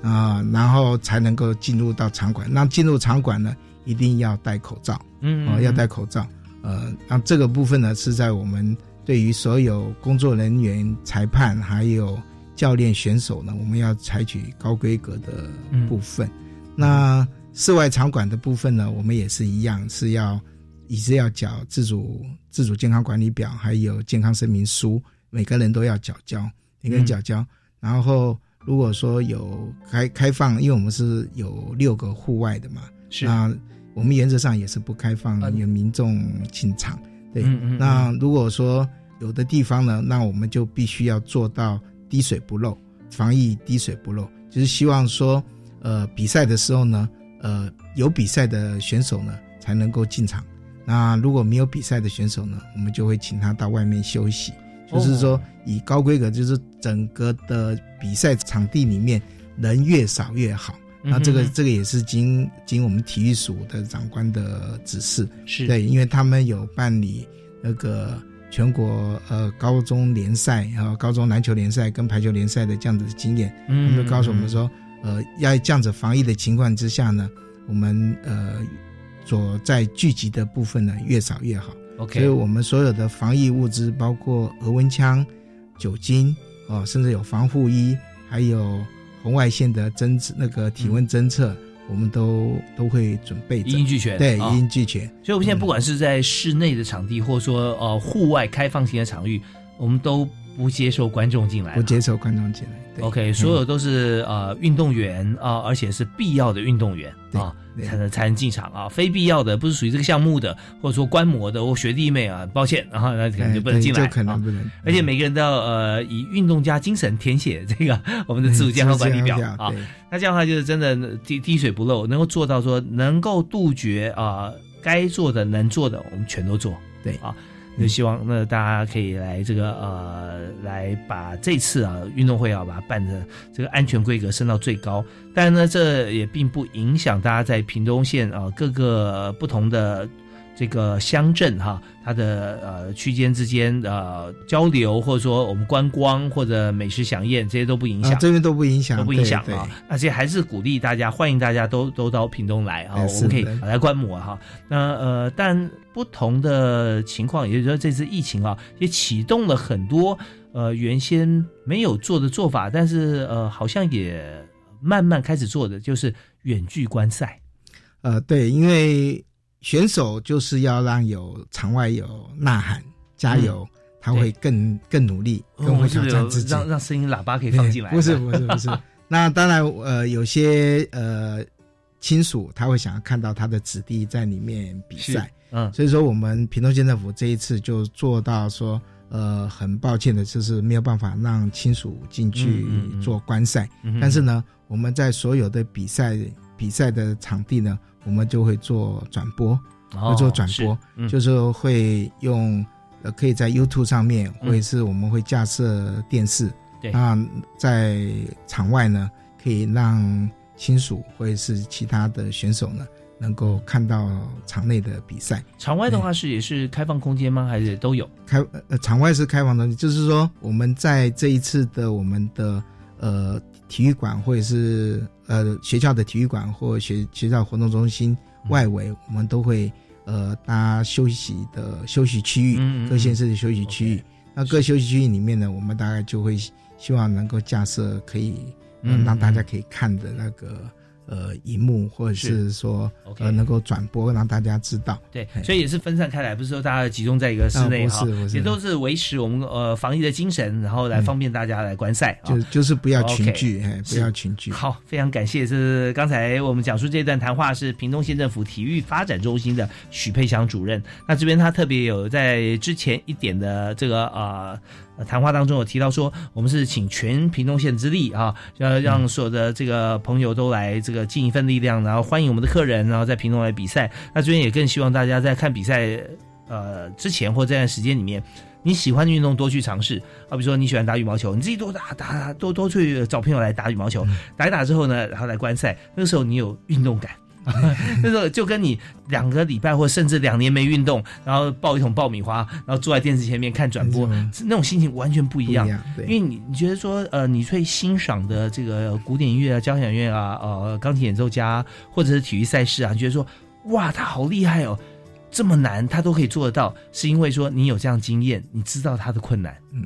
啊，然后才能够进入到场馆。那进入场馆呢，一定要戴口罩，嗯，哦，要戴口罩，呃，那这个部分呢是在我们。对于所有工作人员、裁判还有教练、选手呢，我们要采取高规格的部分。那室外场馆的部分呢，我们也是一样，是要也是要缴自主自主健康管理表，还有健康声明书，每个人都要缴交，每个人缴交。然后如果说有开开放，因为我们是有六个户外的嘛，是那我们原则上也是不开放有民众进场。对，那如果说有的地方呢，那我们就必须要做到滴水不漏，防疫滴水不漏，就是希望说，呃，比赛的时候呢，呃，有比赛的选手呢才能够进场。那如果没有比赛的选手呢，我们就会请他到外面休息，就是说以高规格，就是整个的比赛场地里面人越少越好。那这个这个也是经经我们体育署的长官的指示，是。对，因为他们有办理那个全国呃高中联赛啊、高中篮球联赛跟排球联赛的这样子的经验，嗯。他们就告诉我们说，呃，要这样子防疫的情况之下呢，我们呃所在聚集的部分呢越少越好。OK 所以我们所有的防疫物资，包括额温枪、酒精哦，甚至有防护衣，还有红外线的侦那个体温侦测，我们都都会准备一应俱全对，啊一应俱全。所以，我们现在不管是在室内的场地，或者说呃户外开放型的场域，我们都不接受观众进来不。接受观众进来。对 OK，所有都是呃运动员啊、而且是必要的运动员啊，对才能才能进场啊。非必要的，不是属于这个项目的，或者说观摩的或学弟妹啊，抱歉，然后那可能就不能进来，啊不能而且每个人都要呃以运动家精神填写这个我们的自主健康管理表啊。那这样的话就是真的滴滴水不漏，能够做到说能够杜绝啊、该做的能做的我们全都做。对啊。就希望那大家可以来这个呃，来把这次啊运动会啊把它办的这个安全规格升到最高。但呢，这也并不影响大家在屏东县啊各个不同的这个乡镇哈、它的呃区间之间呃交流，或者说我们观光或者美食飨宴这些都不影响，啊这边都不影响都不影响啊。而且还是鼓励大家，欢迎大家都都到屏东来啊，哎我们可以来观摩哈。那呃，但不同的情况，也就是说这次疫情啊，也启动了很多呃原先没有做的做法，但是呃好像也慢慢开始做的，就是远距观赛。呃，对，因为选手就是要让有场外有呐喊加油，他会更更努力，更会挑战自己。让让声音喇叭可以放进来？不是不是不是。那当然，呃，有些呃亲属他会想要看到他的子弟在里面比赛，嗯。所以说我们平东县政府这一次就做到说，呃，很抱歉的就是没有办法让亲属进去做观赛，但是呢，我们在所有的比赛比赛的场地呢，我们就会做转播，哦会做转是播，嗯就是会用呃，可以在 YouTube 上面，嗯或者是我们会架设电视，对那在场外呢，可以让亲属或者是其他的选手呢，能够看到场内的比赛。场外的话是也是开放空间吗？还是都有？开呃场外是开放的，就是说我们在这一次的我们的呃体育馆或者是呃学校的体育馆或学学校活动中心外围，我们都会呃搭休息的休息区域，嗯嗯嗯。各县市的休息区域。那各休息区域里面呢，我们大概就会希望能够架设可以、让大家可以看的那个呃荧幕，或者是是说呃能够转播让大家知道。对哎，所以也是分散开来，不是说大家集中在一个室内啊哈也都是维持我们呃防疫的精神，然后来方便大家来观赛啊。就就是不要群聚，哎，不要群聚。好，非常感谢，这是刚才我们讲述这段谈话是屏东县政府体育发展中心的许佩祥主任。那这边他特别有在之前一点的这个呃呃谈话当中有提到说，我们是请全屏东县之力啊，要让所有的这个朋友都来这个尽一份力量，然后欢迎我们的客人，然后在屏东来比赛。那这边也更希望大家在看比赛呃之前或这段时间里面。你喜欢的运动多去尝试，好比如说你喜欢打羽毛球，你自己多打打打多多去找朋友来打羽毛球，打一打之后呢，然后来观赛，那个时候你有运动感。那时候就跟你两个礼拜或甚至两年没运动，然后抱一桶爆米花，然后坐在电视前面看转播，那种心情完全不一样。一样。因为你你觉得说，呃，你最欣赏的这个古典音乐啊、交响乐啊、呃，钢琴演奏家，或者是体育赛事啊，你觉得说，哇，他好厉害哦，这么难他都可以做得到，是因为说你有这样经验，你知道他的困难，嗯，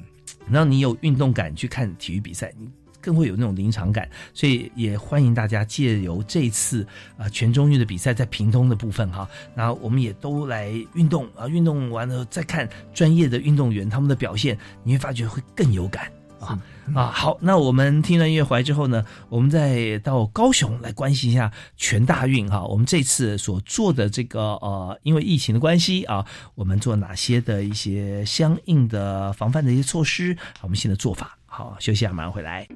然后你有运动感去看体育比赛，你更会有那种临场感。所以也欢迎大家借由这次啊全中运的比赛，在屏东的部分哈，然后我们也都来运动啊，运动完了再看专业的运动员他们的表现，你会发觉会更有感啊啊！好，那我们听了音乐回来之后呢，我们再到高雄来关心一下全大运哈。我们这次所做的这个呃，因为疫情的关系啊，我们做哪些的一些相应的防范的一些措施？我们新的做法。好，休息一下，马上回来。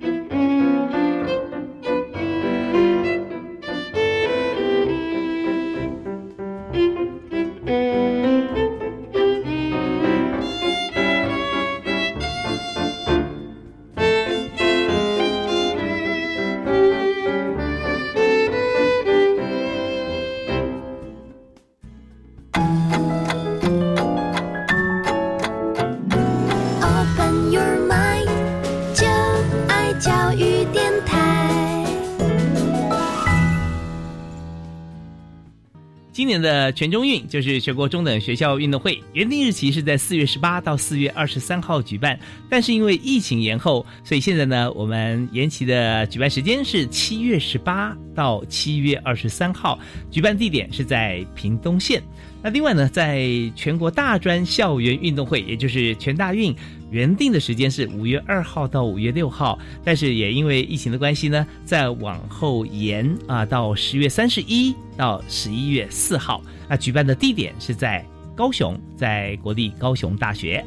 全中运就是全国中等学校运动会，原定日期是在四月十八到四月二十三号举办，但是因为疫情延后，所以现在呢，我们延期的举办时间是七月十八到七月二十三号，举办地点是在屏东县。那另外呢，在全国大专校园运动会，也就是全大运，原定的时间是五月二号到五月六号，但是也因为疫情的关系呢，再往后延啊到十月三十一到十一月四号。那举办的地点是在高雄，在国立高雄大学。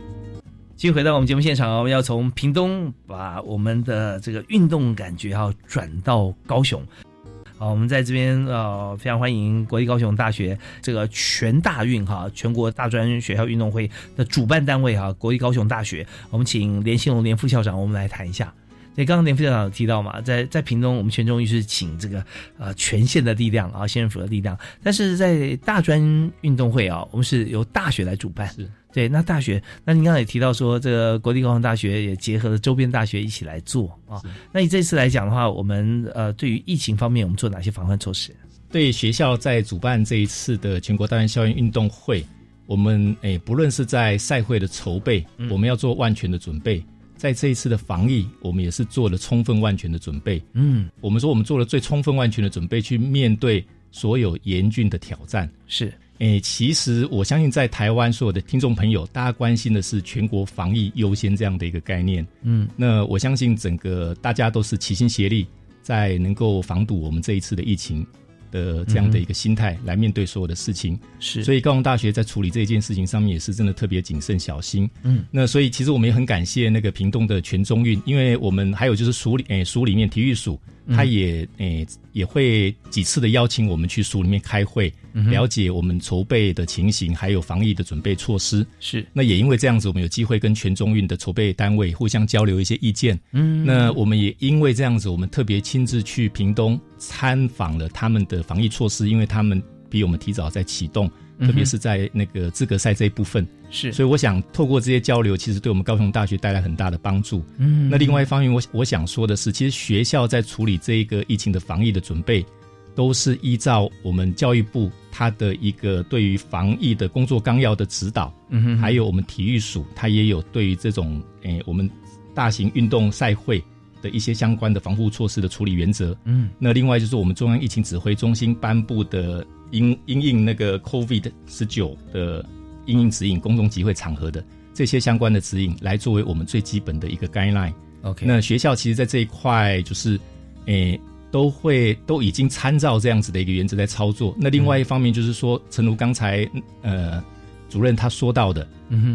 继续回到我们节目现场，我们要从屏东把我们的这个运动感觉要转到高雄。好，我们在这边呃，非常欢迎国立高雄大学这个全大运哈，全国大专学校运动会的主办单位哈，国立高雄大学。我们请连兴龙连副校长，我们来谈一下。对，刚刚连副校长提到嘛，在在屏东，我们全中运是请这个呃全县的力量啊，县政府的力量，但是在大专运动会啊，我们是由大学来主办。是对，那大学，那您刚才也提到说，这个国立高雄大学也结合了周边大学一起来做啊。那你这次来讲的话，我们呃对于疫情方面，我们做哪些防范措施？对学校在主办这一次的全国大专校园运动会，我们诶不论是在赛会的筹备，我们要做万全的准备；在这一次的防疫，我们也是做了充分万全的准备。嗯，我们说我们做了最充分万全的准备，去面对所有严峻的挑战。是，诶，其实我相信在台湾所有的听众朋友，大家关心的是全国防疫优先这样的一个概念。嗯，那我相信整个大家都是齐心协力，在能够防堵我们这一次的疫情的这样的一个心态来面对所有的事情。是，所以高雄大学在处理这一件事情上面也是真的特别谨慎小心。嗯，那所以其实我们也很感谢那个屏东的全中运，因为我们还有就是署里诶署里面体育署，嗯他也诶也会几次的邀请我们去署里面开会，了解我们筹备的情形，还有防疫的准备措施。是，那也因为这样子，我们有机会跟全中运的筹备单位互相交流一些意见。嗯那我们也因为这样子，我们特别亲自去屏东参访了他们的防疫措施，因为他们比我们提早在启动，特别是在那个资格赛这一部分。是所以我想透过这些交流，其实对我们高雄大学带来很大的帮助。嗯那另外一方面，我我想说的是，其实学校在处理这一个疫情的防疫的准备，都是依照我们教育部它的一个对于防疫的工作纲要的指导，嗯哼还有我们体育署它也有对于这种诶、我们大型运动赛会的一些相关的防护措施的处理原则。嗯，那另外就是我们中央疫情指挥中心颁布的因因应那个 COVID 十九的因应指引，公众集会场合的这些相关的指引，来作为我们最基本的一个 guideline。OK，那学校其实在这一块就是，诶、都会都已经参照这样子的一个原则在操作。那另外一方面就是说，诚如刚才呃主任他说到的，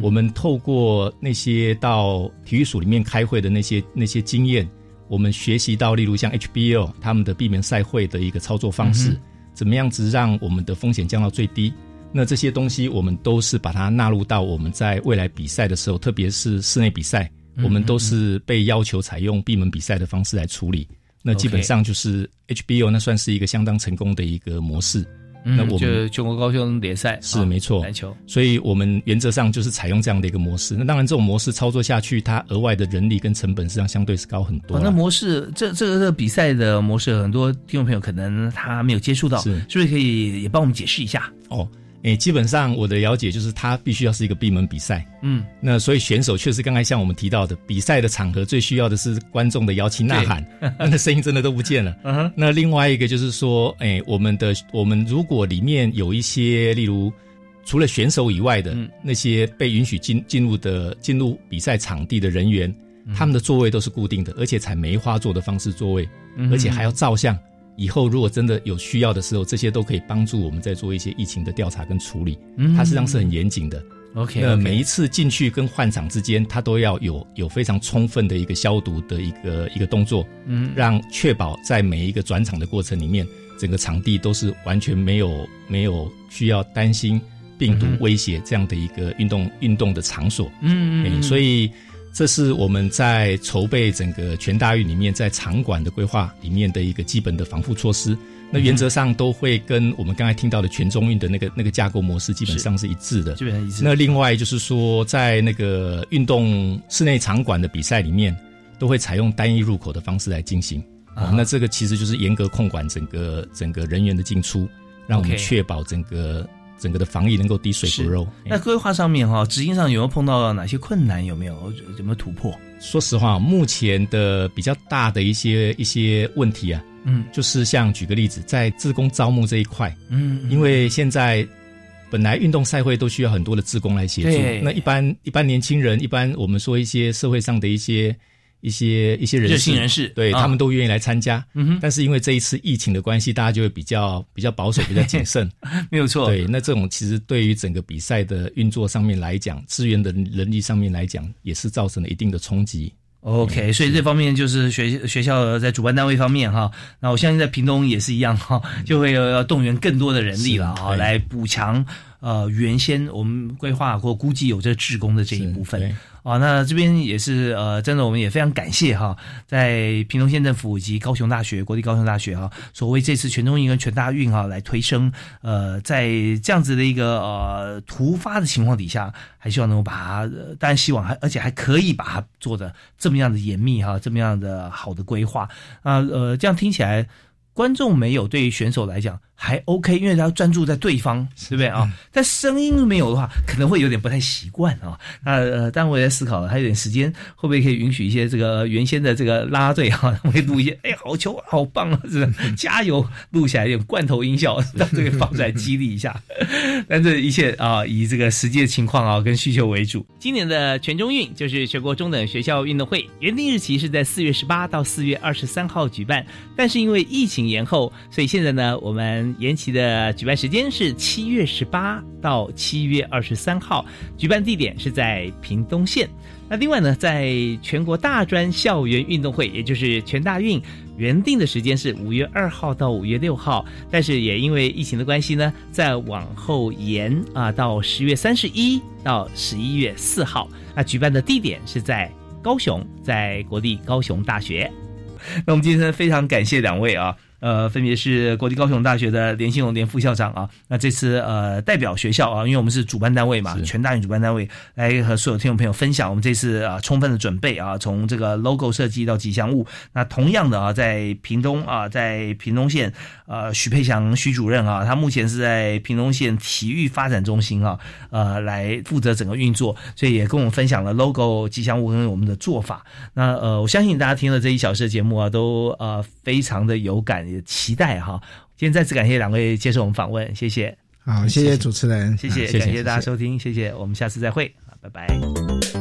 我们透过那些到体育署里面开会的那些那些经验，我们学习到，例如像 HBO 他们的避免赛会的一个操作方式，嗯怎么样子让我们的风险降到最低。那这些东西我们都是把它纳入到我们在未来比赛的时候，特别是室内比赛，嗯我们都是被要求采用闭门比赛的方式来处理。那基本上就是 HBO，那算是一个相当成功的一个模式。嗯那我们就全国高校联赛啊是没错，篮球，所以我们原则上就是采用这样的一个模式。那当然，这种模式操作下去，它额外的人力跟成本实际上相对是高很多哦，那模式这这个这个比赛的模式，很多听众朋友可能他没有接触到，是是不是可以也帮我们解释一下？哦，诶，基本上我的了解就是，它必须要是一个闭门比赛。嗯，那所以选手确实刚才像我们提到的，比赛的场合最需要的是观众的摇旗呐喊，那声音真的都不见了。嗯，那另外一个就是说，诶，我们的我们如果里面有一些，例如除了选手以外的、嗯那些被允许进进入的进入比赛场地的人员，嗯他们的座位都是固定的，而且采梅花座的方式座位，嗯而且还要照相。以后如果真的有需要的时候，这些都可以帮助我们在做一些疫情的调查跟处理。嗯它实际上是很严谨的。OK，那每一次进去跟换场之间，它都要有有非常充分的一个消毒的一个一个动作，嗯让确保在每一个转场的过程里面，整个场地都是完全没有没有需要担心病毒威胁这样的一个运动运动的场所。嗯嗯嗯所以这是我们在筹备整个全大运里面在场馆的规划里面的一个基本的防护措施。那原则上都会跟我们刚才听到的全中运的那个那个架构模式基本上是一致的。基本上一致。那另外就是说，在那个运动室内场馆的比赛里面，都会采用单一入口的方式来进行。啊哦，那这个其实就是严格控管整个整个人员的进出，让我们确保整个整个的防疫能够滴水不漏。那规划上面哈，执行上有没有碰到哪些困难？有没有有没有突破？说实话，目前的比较大的一些一些问题啊，嗯就是像举个例子，在自工招募这一块，嗯因为现在本来运动赛会都需要很多的自工来协助，那一般一般年轻人，一般我们说一些社会上的一些一些一些人，热心人士啊对他们都愿意来参加。嗯哼但是因为这一次疫情的关系，大家就会比较比较保守，比较谨慎。没有错。对，那这种其实对于整个比赛的运作上面来讲，资源的人力上面来讲，也是造成了一定的冲击。OK，所以这方面就是学学校在主办单位方面哈，那我相信在屏东也是一样哈，就会要动员更多的人力了啊，来补强呃原先我们规划或估计有这志工的这一部分对啊。那这边也是呃，真的我们也非常感谢哈，在屏东县政府以及高雄大学国立高雄大学哈，所谓这次全中运跟全大运哈来推升呃，在这样子的一个呃突发的情况底下，还希望能够把它，呃当然希望还而且还可以把它做的这么样的严密哈，这么样的好的规划啊呃，这样听起来。观众没有，对于选手来讲还 OK，因为他要专注在对方，对不对啊？但声音没有的话，可能会有点不太习惯啊。那呃，当然我也在思考了，还有点时间，会不会可以允许一些这个原先的这个啦啦队啊，会录一些哎好球好棒啊，是吧加油，录起来有点罐头音效，让这个放出来激励一下。但这一切啊，以这个实际的情况啊跟需求为主。今年的全中运就是全国中等学校运动会，原定日期是在四月十八到四月二十三号举办，但是因为疫情延后，所以现在呢，我们延期的举办时间是七月十八到七月二十三号，举办地点是在屏东县。那另外呢，在全国大专校园运动会，也就是全大运，原定的时间是五月二号到五月六号，但是也因为疫情的关系呢，再往后延啊到十月三十一到十一月四号。那举办的地点是在高雄，在国立高雄大学。那我们今天非常感谢两位啊，呃，分别是国立高雄大学的连兴荣连副校长啊，那这次呃代表学校啊，因为我们是主办单位嘛，全大运主办单位来和所有听众朋友分享我们这次啊充分的准备啊，从这个 logo 设计到吉祥物。那同样的啊，在屏东啊，在屏东县呃许佩祥许主任啊，他目前是在屏东县体育发展中心啊，呃来负责整个运作，所以也跟我们分享了 logo 吉祥物跟我们的做法。那呃，我相信大家听了这一小时的节目啊，都呃非常的有感，也期待哈。今天再次感谢两位接受我们访问，谢谢。好，谢谢主持人，谢谢，啊感谢大家收听，谢谢，我们下次再会，好拜拜。